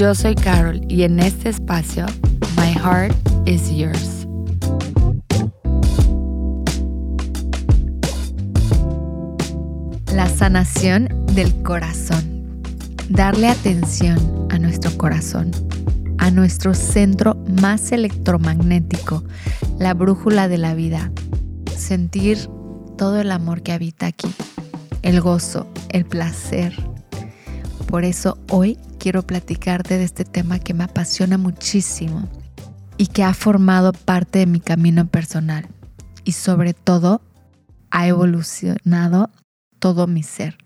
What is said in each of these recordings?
Yo soy Carol y en este espacio, My Heart is Yours. La sanación del corazón. Darle atención a nuestro corazón, a nuestro centro más electromagnético, la brújula de la vida. Sentir todo el amor que habita aquí, el gozo, el placer. Por eso hoy quiero platicarte de este tema que me apasiona muchísimo y que ha formado parte de mi camino personal y sobre todo ha evolucionado todo mi ser.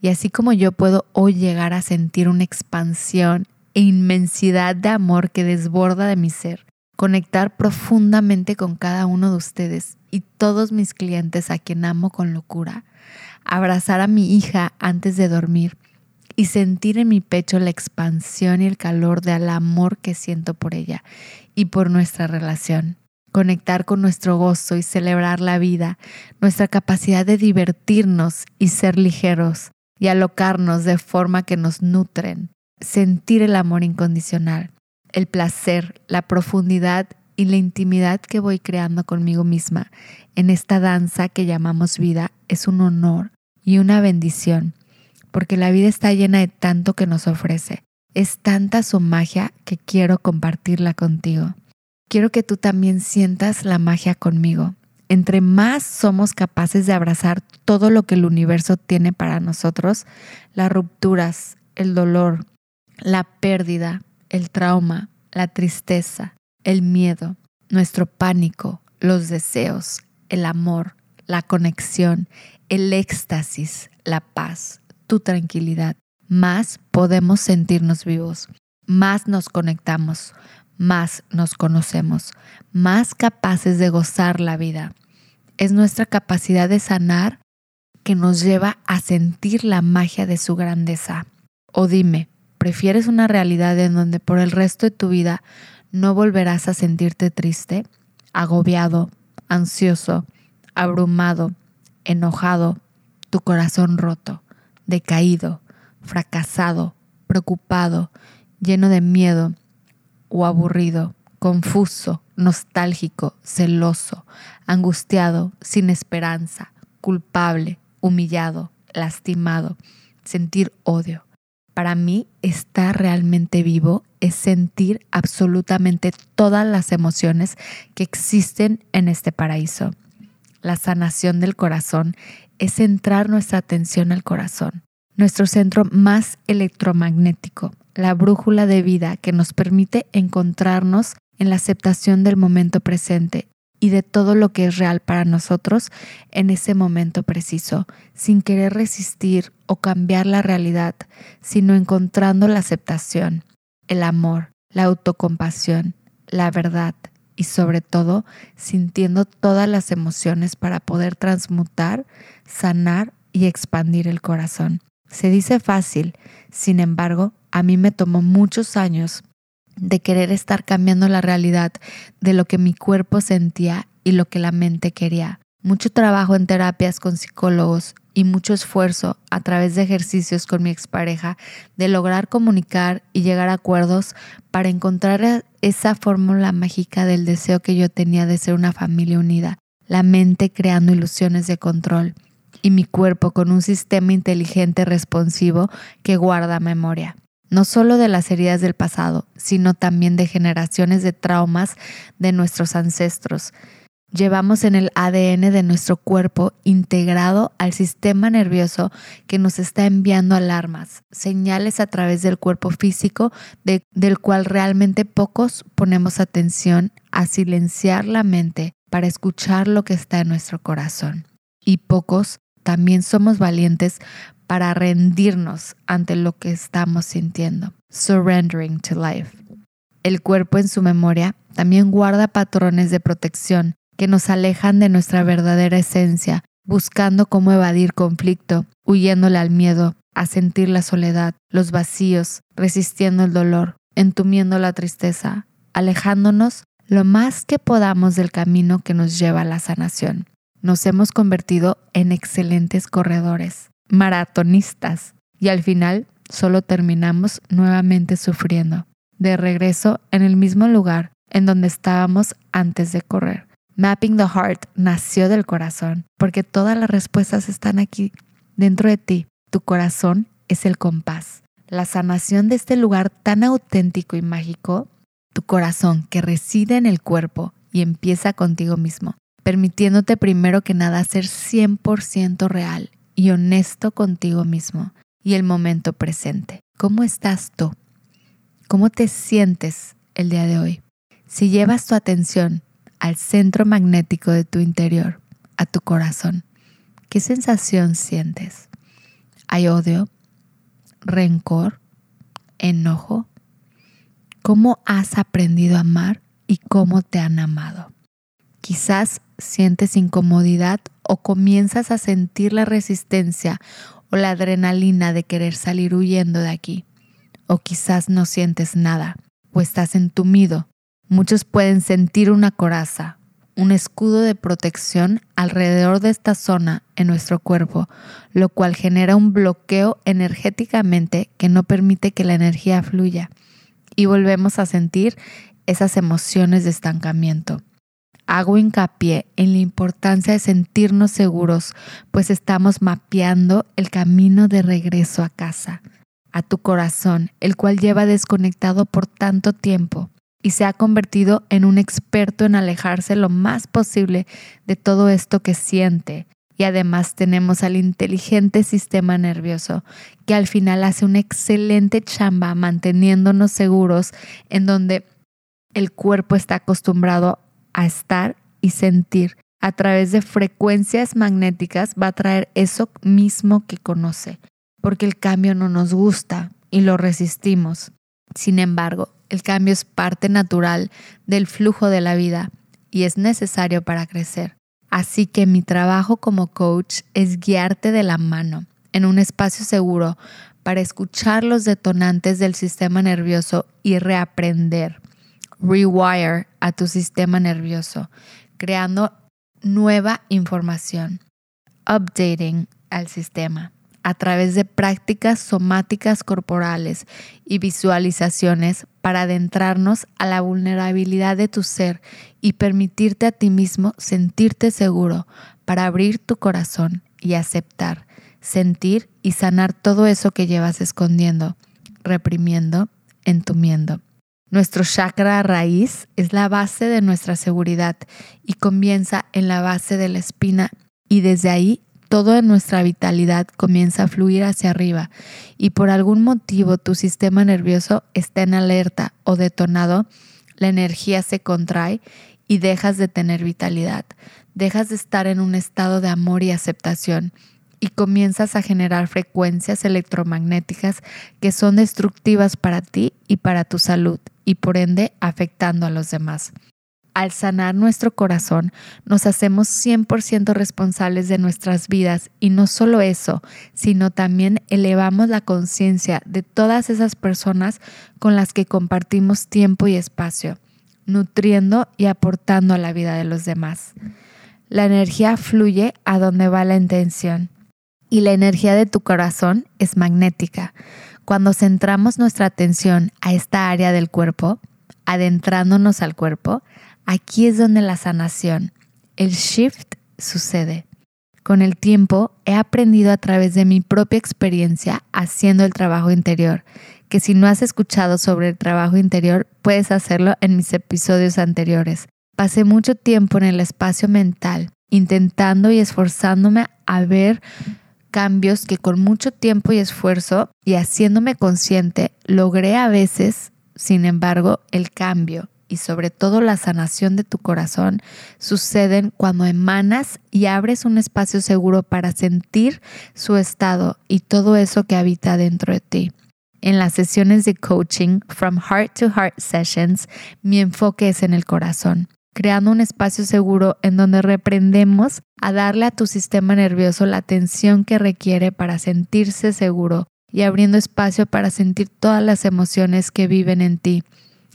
Y así como yo puedo hoy llegar a sentir una expansión e inmensidad de amor que desborda de mi ser, conectar profundamente con cada uno de ustedes y todos mis clientes a quien amo con locura, abrazar a mi hija antes de dormir y sentir en mi pecho la expansión y el calor del amor que siento por ella y por nuestra relación. Conectar con nuestro gozo y celebrar la vida, nuestra capacidad de divertirnos y ser ligeros y alocarnos de forma que nos nutren, sentir el amor incondicional, el placer, la profundidad y la intimidad que voy creando conmigo misma en esta danza que llamamos vida es un honor y una bendición, porque la vida está llena de tanto que nos ofrece. Es tanta su magia que quiero compartirla contigo quiero que tú también sientas la magia conmigo. Entre más somos capaces de abrazar todo lo que el universo tiene para nosotros, las rupturas, el dolor, la pérdida, el trauma, la tristeza, el miedo, nuestro pánico, los deseos, el amor, la conexión, el éxtasis, la paz, tu tranquilidad, más podemos sentirnos vivos, más nos conectamos, más nos conocemos, más capaces de gozar la vida. Es nuestra capacidad de sanar que nos lleva a sentir la magia de su grandeza. O dime, ¿prefieres una realidad en donde por el resto de tu vida no volverás a sentirte triste, agobiado, ansioso, abrumado, enojado, tu corazón roto, decaído, fracasado, preocupado, lleno de miedo, o aburrido, confuso, nostálgico, celoso, angustiado, sin esperanza, culpable, humillado, lastimado, sentir odio. Para mí, estar realmente vivo es sentir absolutamente todas las emociones que existen en este paraíso. La sanación del corazón es centrar nuestra atención al corazón, nuestro centro más electromagnético, la brújula de vida que nos permite encontrarnos en la aceptación del momento presente y de todo lo que es real para nosotros en ese momento preciso, sin querer resistir o cambiar la realidad, sino encontrando la aceptación, el amor, la autocompasión, la verdad y sobre todo sintiendo todas las emociones para poder transmutar, sanar y expandir el corazón. Se dice fácil, sin embargo, a mí me tomó muchos años de querer estar cambiando la realidad de lo que mi cuerpo sentía y lo que la mente quería. Mucho trabajo en terapias con psicólogos y mucho esfuerzo a través de ejercicios con mi expareja de lograr comunicar y llegar a acuerdos para encontrar esa fórmula mágica del deseo que yo tenía de ser una familia unida, la mente creando ilusiones de control y mi cuerpo con un sistema inteligente responsivo que guarda memoria no solo de las heridas del pasado, sino también de generaciones de traumas de nuestros ancestros. Llevamos en el ADN de nuestro cuerpo integrado al sistema nervioso que nos está enviando alarmas, señales a través del cuerpo físico del cual realmente pocos ponemos atención a silenciar la mente para escuchar lo que está en nuestro corazón. Y pocos también somos valientes para rendirnos ante lo que estamos sintiendo. Surrendering to life. El cuerpo en su memoria también guarda patrones de protección que nos alejan de nuestra verdadera esencia, buscando cómo evadir conflicto, huyéndole al miedo, a sentir la soledad, los vacíos, resistiendo el dolor, entumiendo la tristeza, alejándonos lo más que podamos del camino que nos lleva a la sanación. Nos hemos convertido en excelentes corredores, maratonistas, y al final solo terminamos nuevamente sufriendo, de regreso en el mismo lugar en donde estábamos antes de correr. Mapping the Heart nació del corazón, porque todas las respuestas están aquí, dentro de ti. Tu corazón es el compás. La sanación de este lugar tan auténtico y mágico, tu corazón que reside en el cuerpo y empieza contigo mismo, permitiéndote primero que nada ser 100% real y honesto contigo mismo y el momento presente. ¿Cómo estás tú? ¿Cómo te sientes el día de hoy? Si llevas tu atención al centro magnético de tu interior, a tu corazón, ¿qué sensación sientes? ¿Hay odio? ¿Rencor? ¿Enojo? ¿Cómo has aprendido a amar y cómo te han amado? Quizás sientes incomodidad o comienzas a sentir la resistencia o la adrenalina de querer salir huyendo de aquí. O quizás no sientes nada o estás entumido Muchos pueden sentir una coraza, un escudo de protección alrededor de esta zona en nuestro cuerpo, lo cual genera un bloqueo energéticamente que no permite que la energía fluya y volvemos a sentir esas emociones de estancamiento. Hago hincapié en la importancia de sentirnos seguros, pues estamos mapeando el camino de regreso a casa, a tu corazón, el cual lleva desconectado por tanto tiempo y se ha convertido en un experto en alejarse lo más posible de todo esto que siente. Y además tenemos al inteligente sistema nervioso, que al final hace una excelente chamba manteniéndonos seguros en donde el cuerpo está acostumbrado a estar y sentir. A través de frecuencias magnéticas va a traer eso mismo que conoce, porque el cambio no nos gusta y lo resistimos. Sin embargo, el cambio es parte natural del flujo de la vida y es necesario para crecer. Así que mi trabajo como coach es guiarte de la mano en un espacio seguro para escuchar los detonantes del sistema nervioso y reaprender, rewire a tu sistema nervioso, creando nueva información, updating al sistema a través de prácticas somáticas corporales y visualizaciones para adentrarnos a la vulnerabilidad de tu ser y permitirte a ti mismo sentirte seguro para abrir tu corazón y aceptar, sentir y sanar todo eso que llevas escondiendo, reprimiendo, entumiendo. Nuestro chakra raíz es la base de nuestra seguridad y comienza en la base de la espina y desde ahí todo en nuestra vitalidad comienza a fluir hacia arriba y por algún motivo tu sistema nervioso está en alerta o detonado, la energía se contrae y dejas de tener vitalidad, dejas de estar en un estado de amor y aceptación y comienzas a generar frecuencias electromagnéticas que son destructivas para ti y para tu salud y por ende afectando a los demás al sanar nuestro corazón, nos hacemos 100% responsables de nuestras vidas y no solo eso, sino también elevamos la conciencia de todas esas personas con las que compartimos tiempo y espacio, nutriendo y aportando a la vida de los demás. La energía fluye a donde va la intención y la energía de tu corazón es magnética. Cuando centramos nuestra atención a esta área del cuerpo, adentrándonos al cuerpo, Aquí es donde la sanación, el shift sucede. Con el tiempo he aprendido a través de mi propia experiencia haciendo el trabajo interior, que si no has escuchado sobre el trabajo interior, puedes hacerlo en mis episodios anteriores. Pasé mucho tiempo en el espacio mental, intentando y esforzándome a ver cambios que con mucho tiempo y esfuerzo y haciéndome consciente logré a veces, sin embargo, el cambio y sobre todo la sanación de tu corazón suceden cuando emanas y abres un espacio seguro para sentir su estado y todo eso que habita dentro de ti. En las sesiones de coaching From Heart to Heart Sessions, mi enfoque es en el corazón, creando un espacio seguro en donde reprendemos a darle a tu sistema nervioso la atención que requiere para sentirse seguro y abriendo espacio para sentir todas las emociones que viven en ti,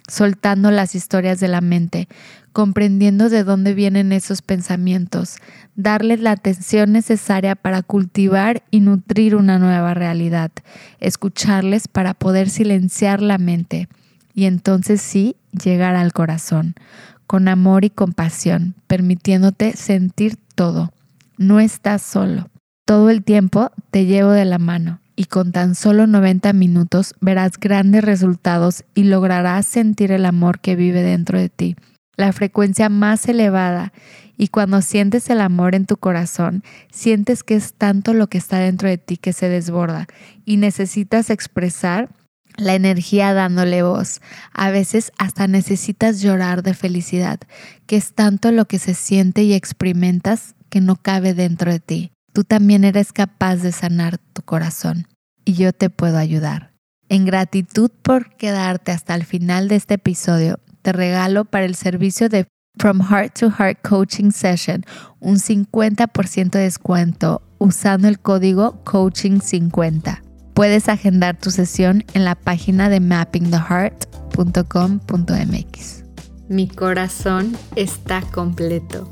soltando las historias de la mente, comprendiendo de dónde vienen esos pensamientos, darles la atención necesaria para cultivar y nutrir una nueva realidad, escucharles para poder silenciar la mente y entonces sí llegar al corazón, con amor y compasión, permitiéndote sentir todo. No estás solo. Todo el tiempo te llevo de la mano y con tan solo 90 minutos verás grandes resultados y lograrás sentir el amor que vive dentro de ti, la frecuencia más elevada. Y cuando sientes el amor en tu corazón, sientes que es tanto lo que está dentro de ti que se desborda y necesitas expresar la energía dándole voz. A veces hasta necesitas llorar de felicidad, que es tanto lo que se siente y experimentas que no cabe dentro de ti tú también eres capaz de sanar tu corazón y yo te puedo ayudar. En gratitud por quedarte hasta el final de este episodio, te regalo para el servicio de From Heart to Heart Coaching Session un 50% de descuento usando el código coaching50. Puedes agendar tu sesión en la página de mappingtheheart.com.mx. Mi corazón está completo